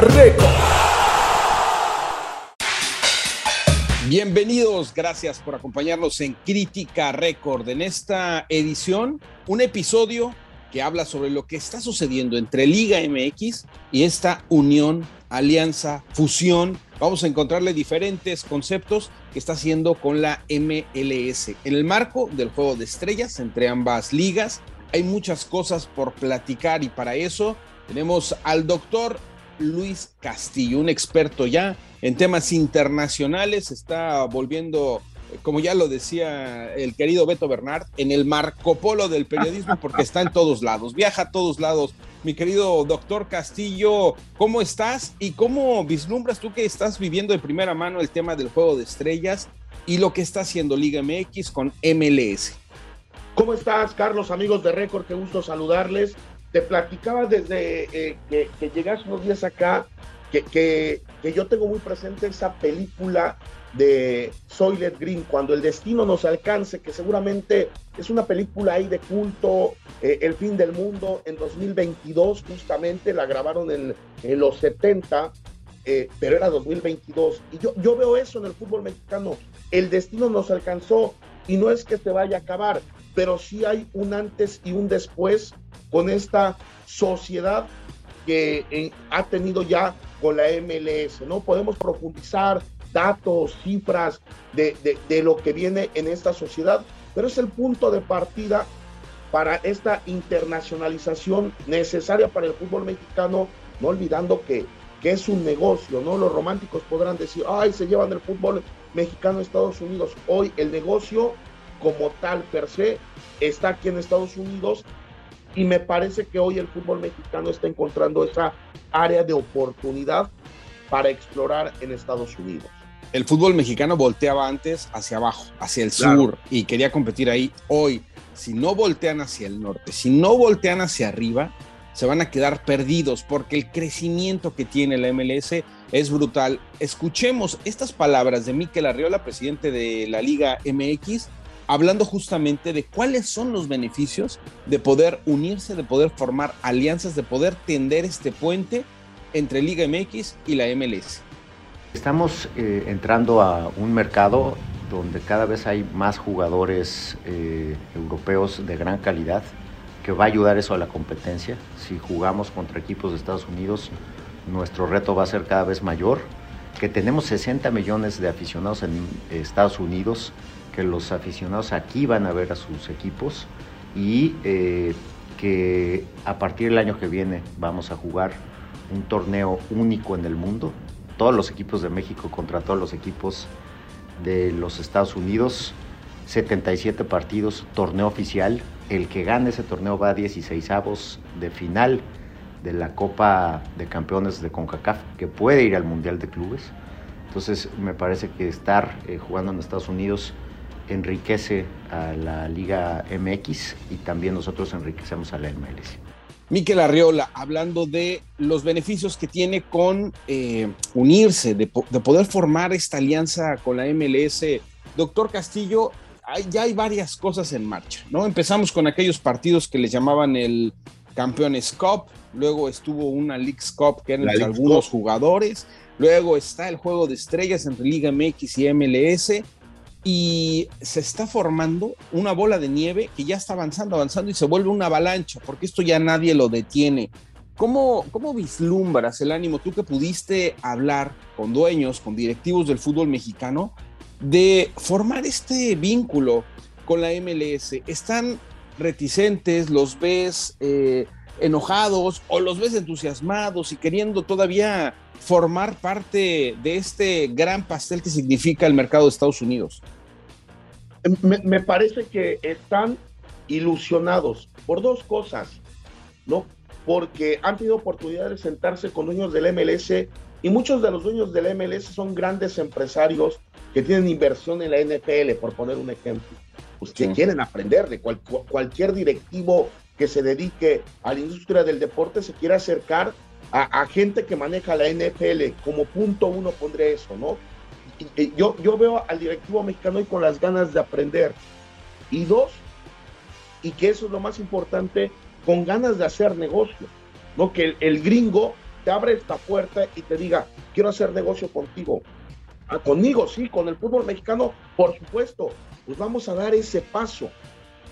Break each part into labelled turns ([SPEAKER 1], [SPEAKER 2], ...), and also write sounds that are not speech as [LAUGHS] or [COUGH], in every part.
[SPEAKER 1] Récord.
[SPEAKER 2] Bienvenidos, gracias por acompañarnos en Crítica Récord. En esta edición, un episodio que habla sobre lo que está sucediendo entre Liga MX y esta unión, alianza, fusión. Vamos a encontrarle diferentes conceptos que está haciendo con la MLS. En el marco del juego de estrellas entre ambas ligas, hay muchas cosas por platicar y para eso tenemos al doctor Luis Castillo, un experto ya en temas internacionales, está volviendo, como ya lo decía el querido Beto Bernard, en el Marco Polo del periodismo porque está en todos lados, viaja a todos lados. Mi querido doctor Castillo, ¿cómo estás y cómo vislumbras tú que estás viviendo de primera mano el tema del juego de estrellas y lo que está haciendo Liga MX con MLS?
[SPEAKER 3] ¿Cómo estás, Carlos, amigos de Récord? Qué gusto saludarles te platicaba desde eh, que, que, llegas unos días acá que, que, yo tengo muy presente esa película de Soylent Green, Cuando el destino nos alcance, que seguramente es una película ahí de culto, eh, El fin del mundo, en 2022 justamente, la grabaron en, en los 70, eh, pero era 2022. Y yo, yo veo eso en el fútbol mexicano, el destino nos alcanzó y no es que se vaya a acabar, pero sí hay un antes y un después con esta sociedad que eh, ha tenido ya con la MLS, ¿no? Podemos profundizar datos, cifras de, de, lo que viene en esta sociedad, pero es el punto de partida para esta internacionalización necesaria para el fútbol mexicano, no olvidando que, que es un negocio, ¿no? Los románticos podrán decir, ay, se llevan el fútbol mexicano a Estados Unidos. Hoy el negocio como tal per se está aquí en Estados Unidos y me parece que hoy el fútbol mexicano está encontrando esa área de oportunidad para explorar en Estados Unidos.
[SPEAKER 2] El fútbol mexicano volteaba antes hacia abajo, hacia el sur, y quería competir ahí. Hoy, si no voltean hacia el norte, si no voltean hacia arriba, se van a quedar perdidos porque el crecimiento que tiene la MLS es brutal. Escuchemos estas palabras de Miquel Arriola, presidente de la Liga MX, hablando justamente de cuáles son los beneficios de poder unirse, de poder formar alianzas, de poder tender este puente entre Liga MX y la MLS.
[SPEAKER 4] Estamos eh, entrando a un mercado donde cada vez hay más jugadores eh, europeos de gran calidad, que va a ayudar eso a la competencia. Si jugamos contra equipos de Estados Unidos, nuestro reto va a ser cada vez mayor, que tenemos 60 millones de aficionados en Estados Unidos, que los aficionados aquí van a ver a sus equipos y eh, que a partir del año que viene vamos a jugar un torneo único en el mundo, todos los equipos de México contra todos los equipos de los Estados Unidos, 77 partidos, torneo oficial, el que gane ese torneo va a 16 avos de final de la Copa de Campeones de CONCACAF, que puede ir al Mundial de Clubes. Entonces me parece que estar eh, jugando en Estados Unidos enriquece a la Liga MX y también nosotros enriquecemos a la MLS.
[SPEAKER 2] Miquel Arriola, hablando de los beneficios que tiene con eh, unirse, de, poder formar esta alianza con la MLS. Doctor Castillo, ya hay varias cosas en marcha, ¿no? Empezamos con aquellos partidos que les llamaban el Campeones Cup, luego estuvo una Leagues Cup que eran algunos jugadores, luego está el juego de estrellas entre Liga MX y MLS, y se está formando una bola de nieve que ya está avanzando, avanzando y se vuelve una avalancha, porque esto ya nadie lo detiene. ¿Cómo, ¿Cómo vislumbras el ánimo, tú que pudiste hablar con dueños, con directivos del fútbol mexicano, de formar este vínculo con la MLS? ¿Están reticentes? ¿Los ves eh, enojados o los ves entusiasmados y queriendo todavía formar parte de este gran pastel que significa el mercado de Estados Unidos?
[SPEAKER 3] Me, parece que están ilusionados por dos cosas, ¿no? Porque han tenido oportunidad de sentarse con dueños del MLS y muchos de los dueños del MLS son grandes empresarios que tienen inversión en la NFL, por poner un ejemplo. Pues que quieren aprender de cualquier directivo que se dedique a la industria del deporte se quiere acercar a, gente que maneja la NFL. Como punto uno pondré eso, ¿no? Yo, yo veo al directivo mexicano hoy con las ganas de aprender. Y dos, y que eso es lo más importante, con ganas de hacer negocio, ¿no? Que el, gringo te abre esta puerta y te diga, quiero hacer negocio contigo. Ah, conmigo, sí, con el fútbol mexicano, por supuesto. Pues vamos a dar ese paso,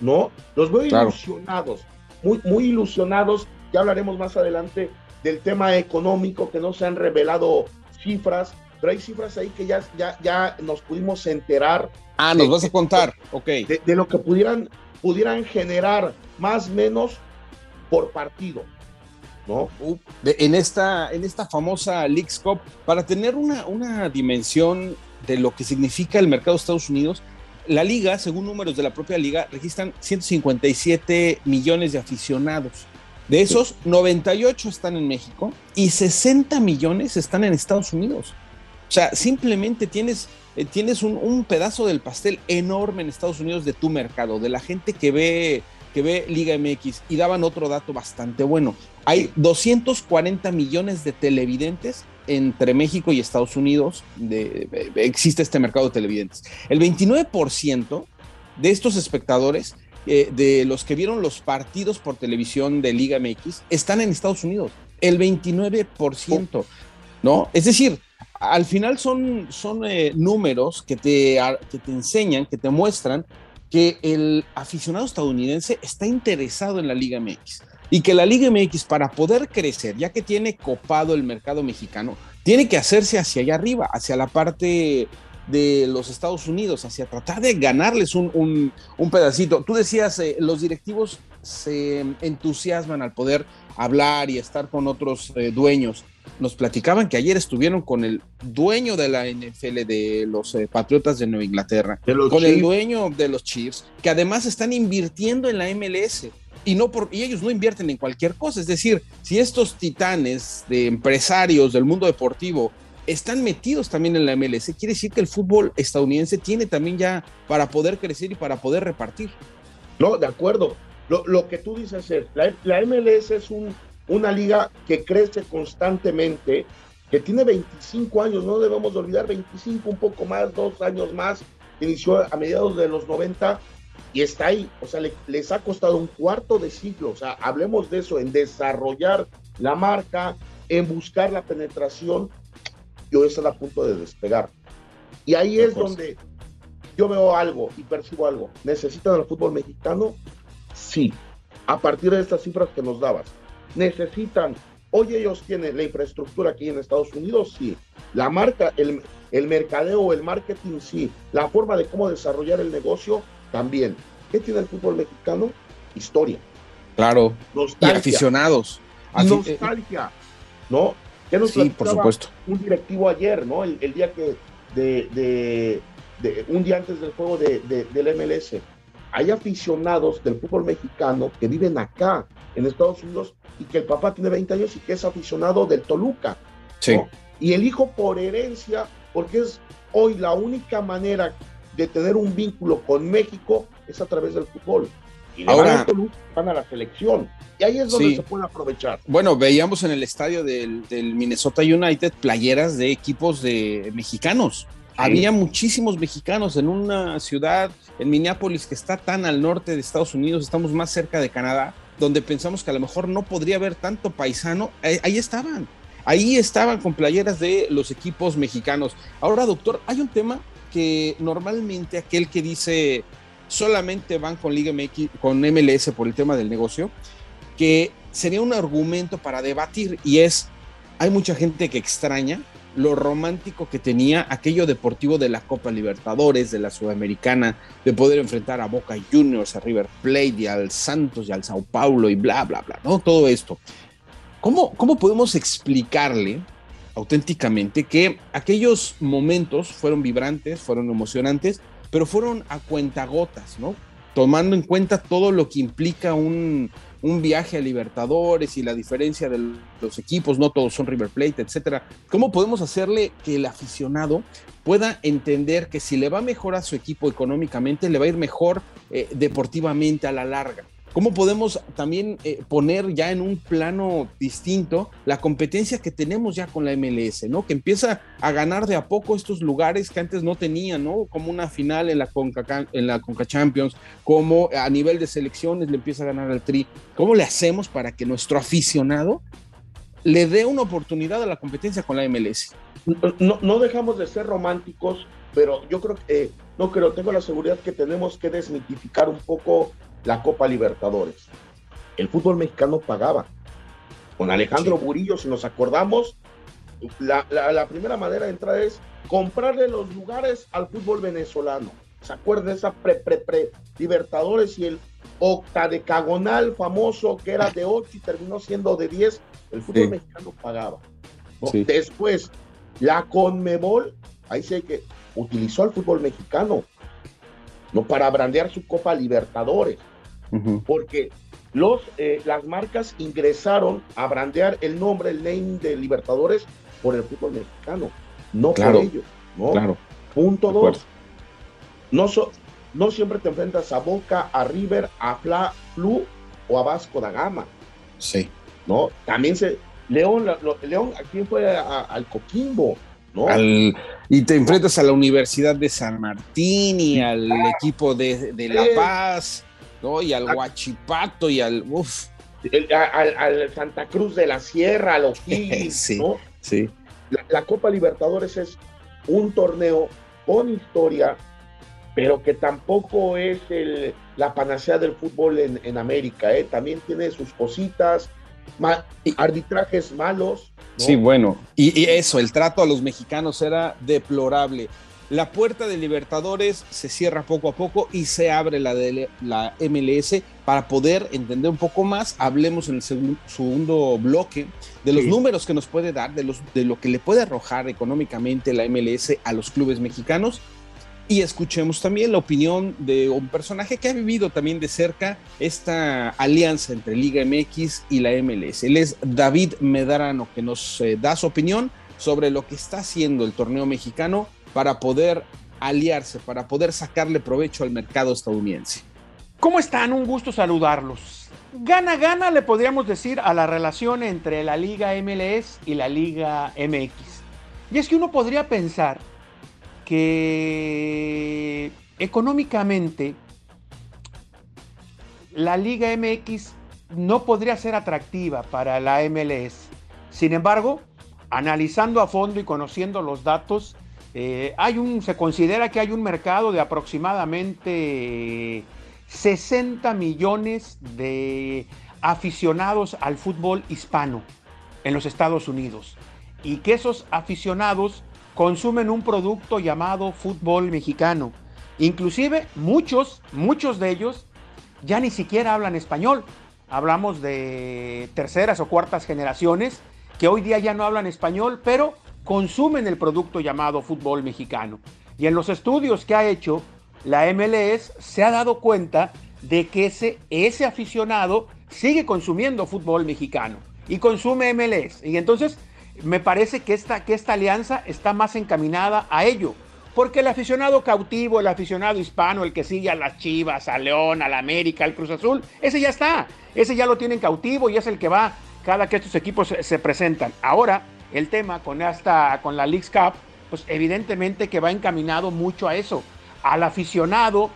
[SPEAKER 3] ¿no? Los veo ilusionados, muy, muy ilusionados. Ya hablaremos más adelante del tema económico, que no se han revelado cifras, pero hay cifras ahí que ya, ya, ya nos pudimos enterar.
[SPEAKER 2] Ah, nos vas a contar, ok.
[SPEAKER 3] De, de, lo que pudieran, pudieran generar más o menos por partido. ¿no?
[SPEAKER 2] en, esta, en esta famosa Leagues Cup, para tener una, una dimensión de lo que significa el mercado de Estados Unidos, la liga, según números de la propia liga, registran 157 millones de aficionados. De esos, 98 están en México y 60 millones están en Estados Unidos. O sea, simplemente tienes, eh, tienes un, un, pedazo del pastel enorme en Estados Unidos de tu mercado, de la gente que ve que ve Liga MX y daban otro dato bastante bueno. Hay 240 millones de televidentes entre México y Estados Unidos. De, existe este mercado de televidentes. El 29% de estos espectadores, eh, de los que vieron los partidos por televisión de Liga MX, están en Estados Unidos. El 29%, ¿no? Es decir, al final son, son eh, números que te, que te enseñan, que te muestran que el aficionado estadounidense está interesado en la Liga MX y que la Liga MX para poder crecer, ya que tiene copado el mercado mexicano, tiene que hacerse hacia allá arriba, hacia la parte de los Estados Unidos, hacia tratar de ganarles un, un, pedacito. Tú decías, eh, los directivos se entusiasman al poder hablar y estar con otros eh, dueños nos platicaban que ayer estuvieron con el dueño de la NFL de los eh, Patriotas de Nueva Inglaterra, con el dueño de los Chiefs, que además están invirtiendo en la MLS. Y, no por, y ellos no invierten en cualquier cosa. Es decir, si estos titanes de empresarios del mundo deportivo están metidos también en la MLS, quiere decir que el fútbol estadounidense tiene también ya para poder crecer y para poder repartir.
[SPEAKER 3] No, de acuerdo. Lo, lo que tú dices es, la, la MLS es un una liga que crece constantemente, que tiene 25 años, no debemos olvidar, 25, un poco más, dos años más, inició a mediados de los 90 y está ahí, o sea, les ha costado un cuarto de siglo, o sea, hablemos de eso, en desarrollar la marca, en buscar la penetración, y hoy están a punto de despegar. Y ahí es donde yo veo algo y percibo algo. ¿Necesitan el fútbol mexicano? Sí, a partir de estas cifras que nos dabas necesitan, hoy ellos tienen la infraestructura aquí en Estados Unidos, sí, la marca, el, el mercadeo, el marketing, sí, la forma de cómo desarrollar el negocio, también. ¿Qué tiene el fútbol mexicano? Historia.
[SPEAKER 2] Claro. Y aficionados.
[SPEAKER 3] Nostalgia. ¿No?
[SPEAKER 2] ¿Qué nos sí, por supuesto.
[SPEAKER 3] Un directivo ayer, ¿no? El, día que, de, de, un día antes del juego de, del MLS. Hay aficionados del fútbol mexicano que viven acá, en Estados Unidos, y que el papá tiene 20 años y que es aficionado del Toluca.
[SPEAKER 2] Sí.
[SPEAKER 3] Y el hijo por herencia, porque es hoy la única manera de tener un vínculo con México es a través del fútbol. Y Ahora, van, a la selección. Y ahí es donde se puede aprovechar.
[SPEAKER 2] Bueno, veíamos en el estadio del, Minnesota United playeras de equipos de mexicanos. Había muchísimos mexicanos en una ciudad, en Minneapolis, que está tan al norte de Estados Unidos, estamos más cerca de Canadá, donde pensamos que a lo mejor no podría haber tanto paisano, ahí estaban. Ahí estaban con playeras de los equipos mexicanos. Ahora, doctor, hay un tema que normalmente aquel que dice solamente van con Liga MX, con MLS por el tema del negocio, que sería un argumento para debatir y es, hay mucha gente que extraña lo romántico que tenía aquello deportivo de la Copa Libertadores, de la Sudamericana, de poder enfrentar a Boca Juniors, a River Plate y al Santos y al Sao Paulo y bla, bla, bla, ¿no? Todo esto. ¿Cómo, cómo podemos explicarle auténticamente que aquellos momentos fueron vibrantes, fueron emocionantes, pero fueron a cuentagotas, ¿no? Tomando en cuenta todo lo que implica un, un viaje a Libertadores y la diferencia de los equipos, no todos son River Plate, etcétera. ¿Cómo podemos hacerle que el aficionado pueda entender que si le va mejor a su equipo económicamente, le va a ir mejor eh, deportivamente a la larga? ¿Cómo podemos también eh, poner ya en un plano distinto la competencia que tenemos ya con la MLS, ¿no? Que empieza a ganar de a poco estos lugares que antes no tenían, ¿no? Como una final en la Conca, en la Conca Champions, como a nivel de selecciones le empieza a ganar al Tri. ¿Cómo le hacemos para que nuestro aficionado le dé una oportunidad a la competencia con la MLS.
[SPEAKER 3] No, dejamos de ser románticos, pero yo creo que, eh, no creo, tengo la seguridad que tenemos que desmitificar un poco la Copa Libertadores. El fútbol mexicano pagaba. Con Alejandro Burillo, si nos acordamos, la, la, primera manera de entrar es comprarle los lugares al fútbol venezolano. ¿Se acuerdan de esa pre-pre-pre Libertadores y el octadecagonal famoso que era de 8 y terminó siendo de 10? El fútbol mexicano pagaba. Después, la Conmebol, ahí sé que utilizó al fútbol mexicano, no para brandear su Copa Libertadores, porque los, eh, las marcas ingresaron a brandear el nombre, el name de Libertadores por el fútbol mexicano, no por ellos. ¿no?
[SPEAKER 2] Claro.
[SPEAKER 3] Punto dos. No, no siempre te enfrentas a Boca, a River, a Fla, Flu o a Vasco da Gama.
[SPEAKER 2] Sí.
[SPEAKER 3] ¿No? También se. León, León, ¿a quién fue? al Coquimbo. ¿no?
[SPEAKER 2] y te enfrentas a la Universidad de San Martín y al equipo de, La Paz, ¿no? Y al Huachipato y al. Uf.
[SPEAKER 3] al, Santa Cruz de la Sierra, al O'Higgins, [LAUGHS]
[SPEAKER 2] sí, Sí.
[SPEAKER 3] La, Copa Libertadores es un torneo con historia, pero que tampoco es el, la panacea del fútbol en, América. ¿eh? También tiene sus cositas, arbitrajes malos.
[SPEAKER 2] Sí, bueno, y, eso, el trato a los mexicanos era deplorable. La puerta de Libertadores se cierra poco a poco y se abre la de la MLS para poder entender un poco más. Hablemos en el segundo bloque de los números que nos puede dar, de, los, de lo que le puede arrojar económicamente la MLS a los clubes mexicanos. Y escuchemos también la opinión de un personaje que ha vivido también de cerca esta alianza entre Liga MX y la MLS. Él es David Medrano, que nos eh, da su opinión sobre lo que está haciendo el torneo mexicano para poder aliarse, para poder sacarle provecho al mercado estadounidense.
[SPEAKER 1] ¿Cómo están? Un gusto saludarlos. Gana, gana, le podríamos decir a la relación entre la Liga MLS y la Liga MX. Y es que uno podría pensar que económicamente la Liga MX no podría ser atractiva para la MLS. Sin embargo, analizando a fondo y conociendo los datos, eh, hay un, se considera que hay un mercado de aproximadamente 60 millones de aficionados al fútbol hispano en los Estados Unidos y que esos aficionados consumen un producto llamado fútbol mexicano. Inclusive muchos, muchos de ellos ya ni siquiera hablan español. Hablamos de terceras o cuartas generaciones que hoy día ya no hablan español, pero consumen el producto llamado fútbol mexicano. Y en los estudios que ha hecho la MLS se ha dado cuenta de que ese, ese aficionado sigue consumiendo fútbol mexicano y consume MLS. Y entonces me parece que esta, que esta alianza está más encaminada a ello. Porque el aficionado cautivo, el aficionado hispano, el que sigue a las Chivas, a León, a la América, al Cruz Azul, ese ya está. Ese ya lo tienen cautivo y es el que va cada que estos equipos se presentan. Ahora, el tema con, con la Leagues Cup, pues evidentemente que va encaminado mucho a eso, al aficionado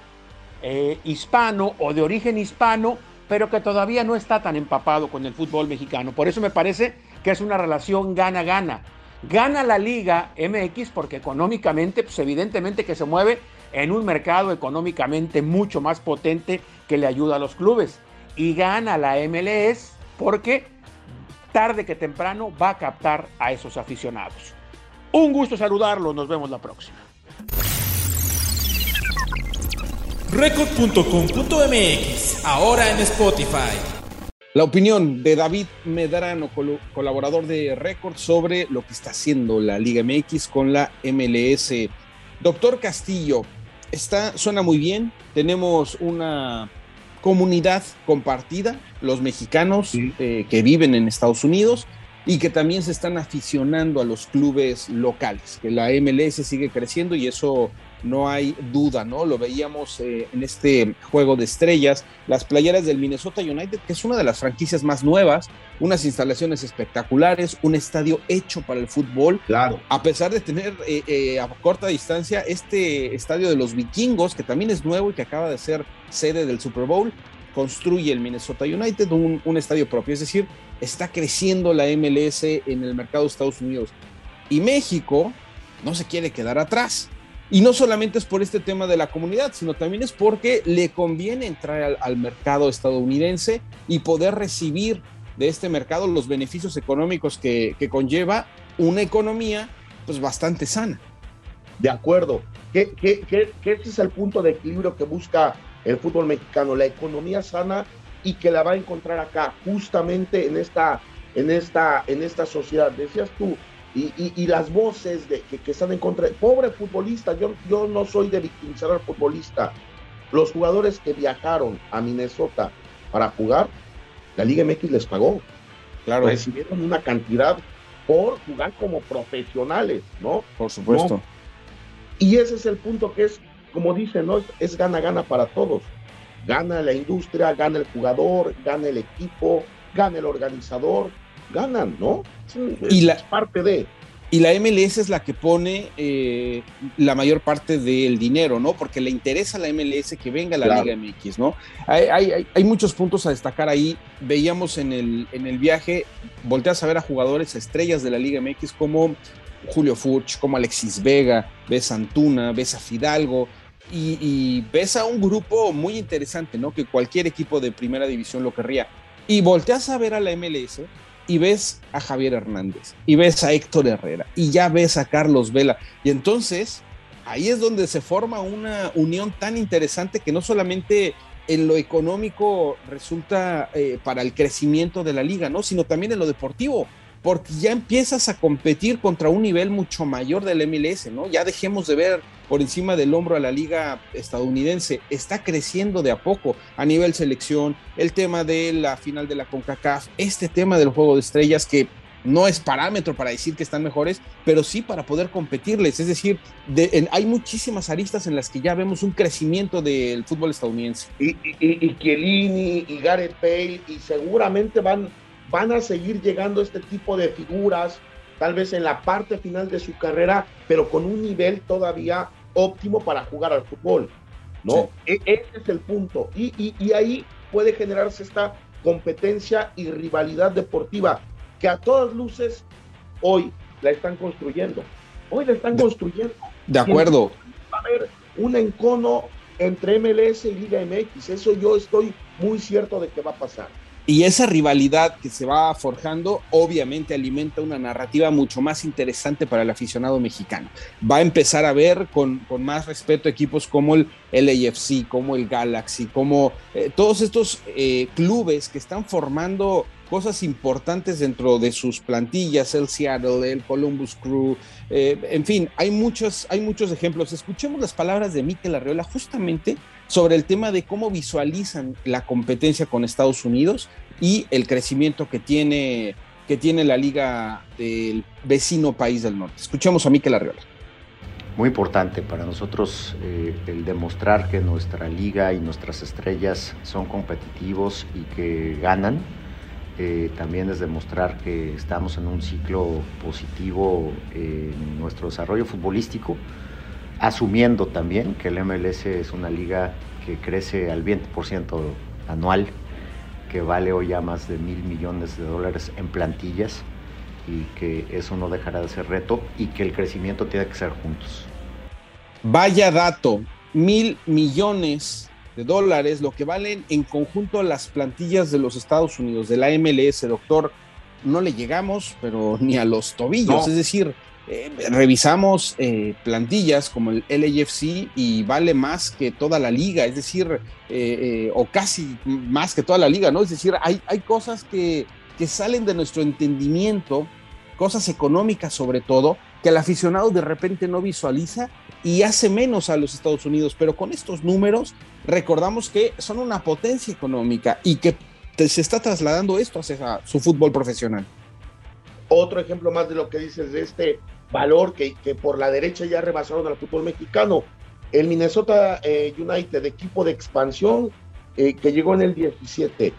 [SPEAKER 1] eh, hispano o de origen hispano, pero que todavía no está tan empapado con el fútbol mexicano. Por eso me parece que es una relación gana-gana. Gana la Liga MX porque económicamente, pues evidentemente que se mueve en un mercado económicamente mucho más potente que le ayuda a los clubes. Y gana la MLS porque tarde que temprano va a captar a esos aficionados. Un gusto saludarlos, nos vemos la próxima.
[SPEAKER 5] Record.com.mx, ahora en Spotify.
[SPEAKER 2] La opinión de David Medrano, colaborador de Record, sobre lo que está haciendo la Liga MX con la MLS. Doctor Castillo, está, suena muy bien. Tenemos una comunidad compartida, los mexicanos eh, que viven en Estados Unidos y que también se están aficionando a los clubes locales, que la MLS sigue creciendo y eso no hay duda, ¿no? Lo veíamos eh, en este juego de estrellas, las playeras del Minnesota United, que es una de las franquicias más nuevas, unas instalaciones espectaculares, un estadio hecho para el fútbol.
[SPEAKER 3] Claro.
[SPEAKER 2] A pesar de tener eh, eh, a corta distancia este estadio de los vikingos, que también es nuevo y que acaba de ser sede del Super Bowl, construye el Minnesota United un, un, estadio propio, es decir, está creciendo la MLS en el mercado de Estados Unidos. Y México no se quiere quedar atrás. Y no solamente es por este tema de la comunidad, sino también es porque le conviene entrar al, mercado estadounidense y poder recibir de este mercado los beneficios económicos que, conlleva una economía pues bastante sana.
[SPEAKER 3] De acuerdo, que, que, que ese es el punto de equilibrio que busca el fútbol mexicano, la economía sana y que la va a encontrar acá, justamente en esta, en esta, en esta sociedad. Decías tú, y, y, y las voces de, que, que, están en contra, pobre futbolista, yo, yo no soy de victimizar al futbolista. Los jugadores que viajaron a Minnesota para jugar, la Liga MX les pagó. Claro. Recibieron una cantidad por jugar como profesionales, ¿no?
[SPEAKER 2] Por supuesto.
[SPEAKER 3] ¿No? Y ese es el punto que es, como dicen, ¿no? Es gana-gana para todos. Gana la industria, gana el jugador, gana el equipo, gana el organizador, ganan, ¿no?
[SPEAKER 2] Es, y la parte de. Y la MLS es la que pone eh, la mayor parte del dinero, ¿no? Porque le interesa a la MLS que venga la claro. Liga MX, ¿no? Hay, hay, hay, muchos puntos a destacar ahí. Veíamos en el, en el viaje, volteas a ver a jugadores estrellas de la Liga MX como Julio Furch, como Alexis Vega, ves a Antuna, ves a Fidalgo, y, y, ves a un grupo muy interesante, ¿no? Que cualquier equipo de primera división lo querría. Y volteas a ver a la MLS y ves a Javier Hernández, y ves a Héctor Herrera, y ya ves a Carlos Vela. Y entonces ahí es donde se forma una unión tan interesante que no solamente en lo económico resulta eh, para el crecimiento de la liga, ¿no? Sino también en lo deportivo porque ya empiezas a competir contra un nivel mucho mayor del MLS, ¿no? Ya dejemos de ver por encima del hombro a la liga estadounidense, está creciendo de a poco a nivel selección, el tema de la final de la CONCACAF, este tema del juego de estrellas que no es parámetro para decir que están mejores, pero sí para poder competirles. Es decir, hay muchísimas aristas en las que ya vemos un crecimiento del fútbol estadounidense.
[SPEAKER 3] Y, y, y Chiellini y Gareth Bale, y seguramente van van a seguir llegando este tipo de figuras, tal vez en la parte final de su carrera, pero con un nivel todavía óptimo para jugar al fútbol. ¿no? Sí. E ese es el punto. Y, y, y, ahí puede generarse esta competencia y rivalidad deportiva que a todas luces hoy la están construyendo. Hoy la están
[SPEAKER 2] de,
[SPEAKER 3] construyendo.
[SPEAKER 2] De acuerdo.
[SPEAKER 3] Va a haber un encono entre MLS y Liga MX. Eso yo estoy muy cierto de que va a pasar.
[SPEAKER 2] Y esa rivalidad que se va forjando obviamente alimenta una narrativa mucho más interesante para el aficionado mexicano. Va a empezar a ver con, con más respeto equipos como el LAFC, como el Galaxy, como eh, todos estos eh, clubes que están formando cosas importantes dentro de sus plantillas, el Seattle, el Columbus Crew, eh, en fin, hay muchos, hay muchos ejemplos. Escuchemos las palabras de Mikel Arreola justamente sobre el tema de cómo visualizan la competencia con Estados Unidos y el crecimiento que tiene, que tiene la liga del vecino país del norte. Escuchemos a Mikel Arreola.
[SPEAKER 4] Muy importante para nosotros eh, el demostrar que nuestra liga y nuestras estrellas son competitivos y que ganan. Eh, también es demostrar que estamos en un ciclo positivo en nuestro desarrollo futbolístico asumiendo también que el MLS es una liga que crece al 20% anual, que vale hoy ya más de mil millones de dólares en plantillas y que eso no dejará de ser reto y que el crecimiento tiene que ser juntos.
[SPEAKER 2] Vaya dato, mil millones de dólares, lo que valen en conjunto las plantillas de los Estados Unidos, de la MLS, doctor, no le llegamos, pero [LAUGHS] ni a los tobillos, no. es decir, eh, revisamos eh, plantillas como el LAFC y vale más que toda la liga, es decir, eh, eh, o casi más que toda la liga, ¿no? Es decir, hay, hay cosas que, que, salen de nuestro entendimiento, cosas económicas sobre todo, que el aficionado de repente no visualiza y hace menos a los Estados Unidos, pero con estos números recordamos que son una potencia económica y que se está trasladando esto hacia su fútbol profesional.
[SPEAKER 3] Otro ejemplo más de lo que dices de este valor que, que, por la derecha ya rebasaron al fútbol mexicano. El Minnesota eh, United, equipo de expansión eh, que llegó en el 17,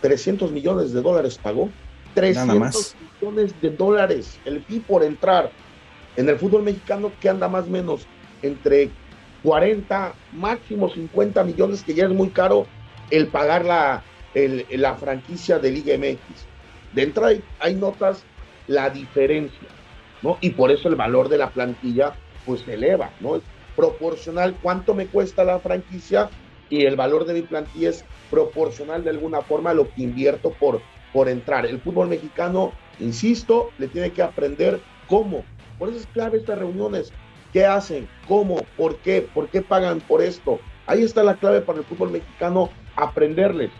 [SPEAKER 3] 300 millones de dólares pagó. 300 millones de dólares el fee por entrar en el fútbol mexicano que anda más o menos entre 40, máximo 50 millones, que ya es muy caro el pagar la, la franquicia de Liga MX. Dentro hay, hay notas la diferencia, ¿no? Y por eso el valor de la plantilla pues se eleva, ¿no? Es proporcional cuánto me cuesta la franquicia y el valor de mi plantilla es proporcional de alguna forma a lo que invierto por, por entrar. El fútbol mexicano, insisto, le tiene que aprender cómo. Por eso es clave estas reuniones. ¿Qué hacen? ¿Cómo? ¿Por qué? ¿Por qué pagan por esto? Ahí está la clave para el fútbol mexicano, aprenderles.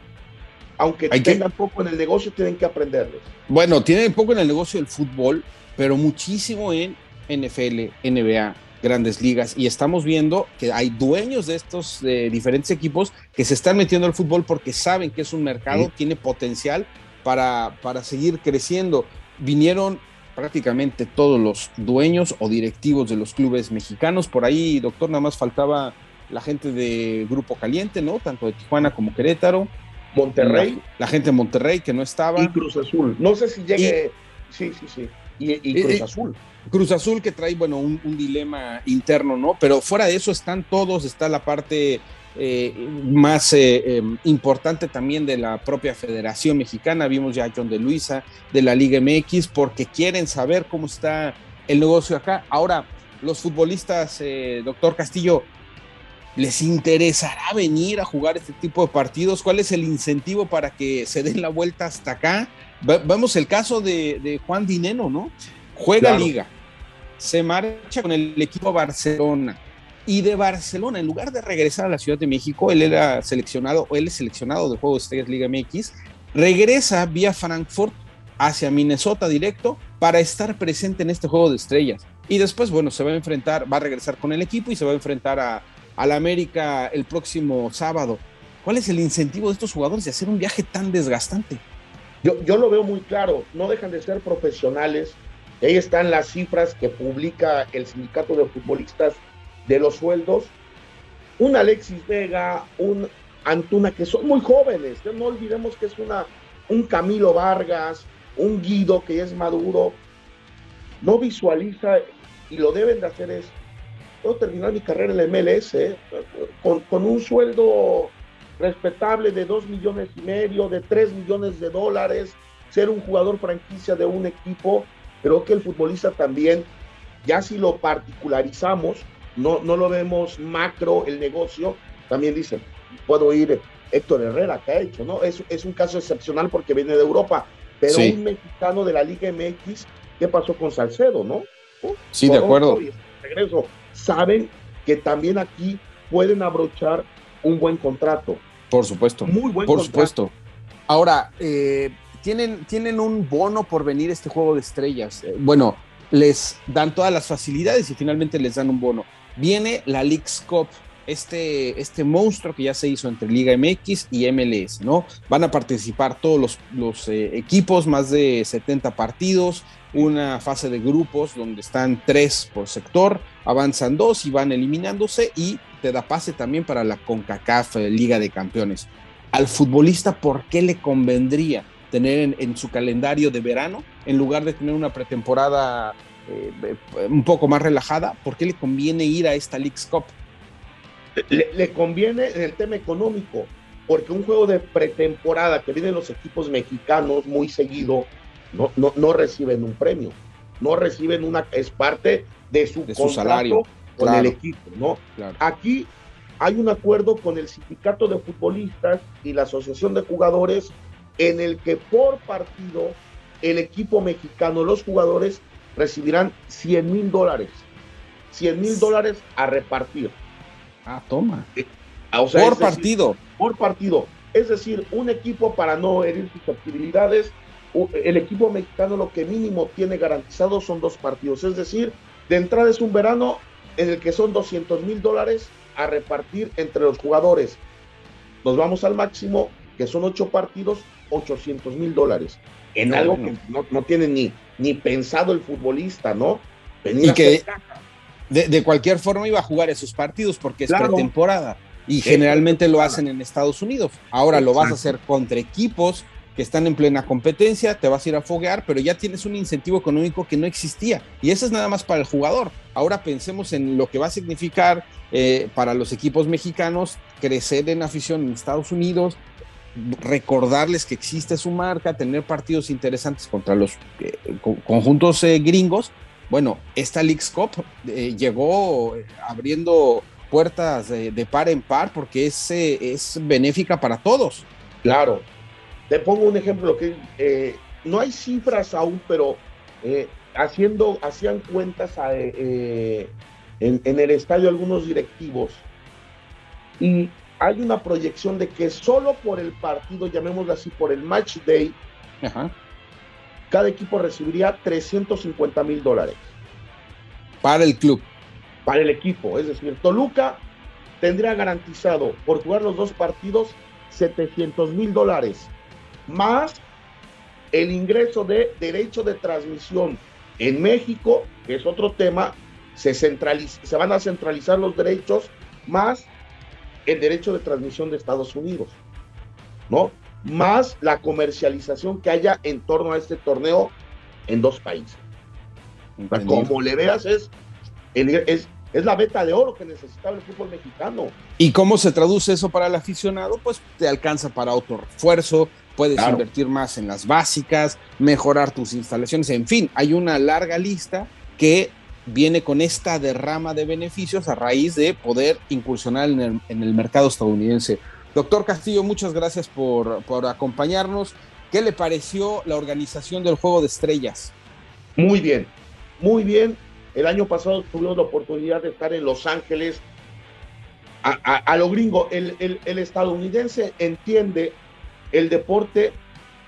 [SPEAKER 3] Aunque tengan poco en el negocio, tienen que aprenderles.
[SPEAKER 2] Bueno, tienen poco en el negocio del fútbol, pero muchísimo en NFL, NBA, grandes ligas y estamos viendo que hay dueños de estos diferentes equipos que se están metiendo al fútbol porque saben que es un mercado, tiene potencial para, para seguir creciendo. Vinieron prácticamente todos los dueños o directivos de los clubes mexicanos. Por ahí, doctor, nada más faltaba la gente de Grupo Caliente, ¿no? Tanto de Tijuana como Querétaro.
[SPEAKER 3] Monterrey.
[SPEAKER 2] La, gente de Monterrey que no estaba.
[SPEAKER 3] Y Cruz Azul. No sé si llegue. sí, sí, sí. Y, Cruz Azul.
[SPEAKER 2] Cruz Azul que trae, bueno, un, dilema interno, ¿no? Pero fuera de eso están todos, está la parte eh, más eh, em, importante también de la propia Federación Mexicana. Vimos ya a John de Luisa de la Liga MX porque quieren saber cómo está el negocio acá. Ahora, los futbolistas, eh, doctor Castillo, ¿les interesará venir a jugar este tipo de partidos? ¿Cuál es el incentivo para que se den la vuelta hasta acá? Vemos el caso de, Juan Dineno, ¿no? Juega liga, se marcha con el equipo Barcelona y de Barcelona, en lugar de regresar a la Ciudad de México, él era seleccionado, él es seleccionado de Juegos Estrellas Liga MX, regresa vía Frankfurt hacia Minnesota directo para estar presente en este Juego de Estrellas. Y después, bueno, se va a enfrentar, va a regresar con el equipo y se va a enfrentar a, a la América el próximo sábado. ¿Cuál es el incentivo de estos jugadores de hacer un viaje tan desgastante?
[SPEAKER 3] Yo, lo veo muy claro, no dejan de ser profesionales. Ahí están las cifras que publica el sindicato de futbolistas de los sueldos. Un Alexis Vega, un Antuna, que son muy jóvenes. No olvidemos que es una, un Camilo Vargas, un Guido que es maduro. No visualiza y lo deben de hacer es, puedo terminar mi carrera en la MLS ¿eh? con, con un sueldo respetable de 2 millones y medio, de 3 millones de dólares, ser un jugador franquicia de un equipo, creo que el futbolista también, ya si lo particularizamos, no, no lo vemos macro el negocio, también dice, puedo ir Héctor Herrera, que ha hecho? ¿no? Es, es un caso excepcional porque viene de Europa, pero un mexicano de la Liga MX, ¿qué pasó con Salcedo, no?
[SPEAKER 2] Sí, de acuerdo.
[SPEAKER 3] Regreso. Saben que también aquí pueden abrochar un buen contrato.
[SPEAKER 2] Por supuesto.
[SPEAKER 3] Muy buen
[SPEAKER 2] Por supuesto. Ahora, eh, tienen, tienen un bono por venir este juego de estrellas. Eh, bueno, les dan todas las facilidades y finalmente les dan un bono. Viene la League's Cup, este, este monstruo que ya se hizo entre Liga MX y MLS, ¿no? Van a participar todos los, los eh, equipos, más de 70 partidos, una fase de grupos donde están tres por sector, avanzan dos y van eliminándose y te da pase también para la CONCACAF eh, Liga de Campeones. Al futbolista, ¿por qué le convendría tener en, su calendario de verano, en lugar de tener una pretemporada eh, un poco más relajada, ¿por qué le conviene ir a esta League's Cup?
[SPEAKER 3] Le, conviene en el tema económico, porque un juego de pretemporada que vienen los equipos mexicanos muy seguido, no, no, no reciben un premio, no reciben una, es parte de su,
[SPEAKER 2] su salario
[SPEAKER 3] con el equipo, ¿no? Aquí hay un acuerdo con el sindicato de futbolistas y la asociación de jugadores en el que por partido el equipo mexicano, los jugadores recibirán 100 mil dólares. 100 mil dólares a repartir.
[SPEAKER 2] Ah, toma. Eh, por partido.
[SPEAKER 3] por partido. Es decir, un equipo para no herir susceptibilidades, el equipo mexicano lo que mínimo tiene garantizado son dos partidos. Es decir, de entrada es un verano en el que son 200 mil dólares a repartir entre los jugadores. Nos vamos al máximo, que son ocho partidos, 800 mil dólares. En algo que no, tiene ni, ni pensado el futbolista, ¿no?
[SPEAKER 2] y que de, cualquier forma iba a jugar esos partidos porque es pretemporada. Y generalmente lo hacen en Estados Unidos. Ahora lo vas a hacer contra equipos que están en plena competencia, te vas a ir a foguear, pero ya tienes un incentivo económico que no existía. Y eso es nada más para el jugador. Ahora pensemos en lo que va a significar eh, para los equipos mexicanos crecer en afición en Estados Unidos, recordarles que existe su marca, tener partidos interesantes contra los eh, conjuntos eh, gringos. Bueno, esta League's Cup llegó abriendo puertas de, par en par porque es, es benéfica para todos.
[SPEAKER 3] Claro, te pongo un ejemplo que eh, no hay cifras aún, pero eh, haciendo, hacían cuentas eh, en, el estadio algunos directivos y hay una proyección de que solo por el partido, llamémoslo así, por el match day, cada equipo recibiría 350 mil dólares.
[SPEAKER 2] Para el club.
[SPEAKER 3] Para el equipo, es decir, Toluca tendría garantizado por jugar los dos partidos 700 mil dólares más el ingreso de derecho de transmisión en México, que es otro tema, se, se van a centralizar los derechos más el derecho de transmisión de Estados Unidos, ¿no? Más la comercialización que haya en torno a este torneo en dos países. Como le veas, es, es, es la beta de oro que necesitaba el fútbol mexicano.
[SPEAKER 2] ¿Y cómo se traduce eso para el aficionado? Pues te alcanza para otro refuerzo, puedes invertir más en las básicas, mejorar tus instalaciones, en fin, hay una larga lista que viene con esta derrama de beneficios a raíz de poder incursionar en el, mercado estadounidense. Doctor Castillo, muchas gracias por, acompañarnos. ¿Qué le pareció la organización del Juego de Estrellas?
[SPEAKER 3] Muy bien, muy bien. El año pasado tuvimos la oportunidad de estar en Los Ángeles. A, lo gringo, el estadounidense entiende el deporte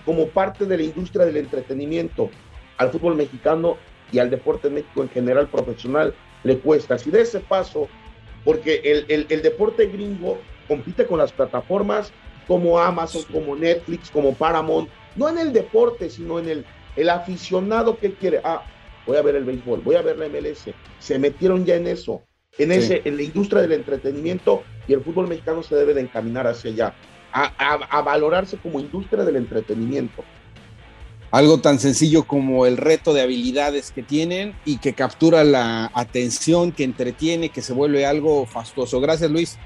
[SPEAKER 3] como parte de la industria del entretenimiento al fútbol mexicano y al deporte en México en general profesional le cuesta. Si de ese paso, porque el, el, deporte gringo compite con las plataformas como Amazon, como Netflix, como Paramount, no en el deporte, sino en el, el aficionado que quiere, ah, voy a ver el béisbol, voy a ver la MLS, se metieron ya en eso, en, ese, en la industria del entretenimiento y el fútbol mexicano se debe de encaminar hacia allá a, valorarse como industria del entretenimiento.
[SPEAKER 2] Algo tan sencillo como el reto de habilidades que tienen y que captura la atención, que entretiene, que se vuelve algo fastuoso. Gracias, Luis.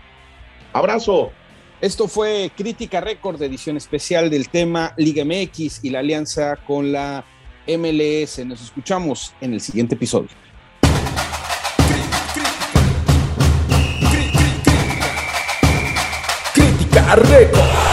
[SPEAKER 3] Abrazo.
[SPEAKER 2] Esto fue Crítica Récord, edición especial del tema Liga MX y la alianza con la MLS. Nos escuchamos en el siguiente episodio.
[SPEAKER 5] Crítica Récord.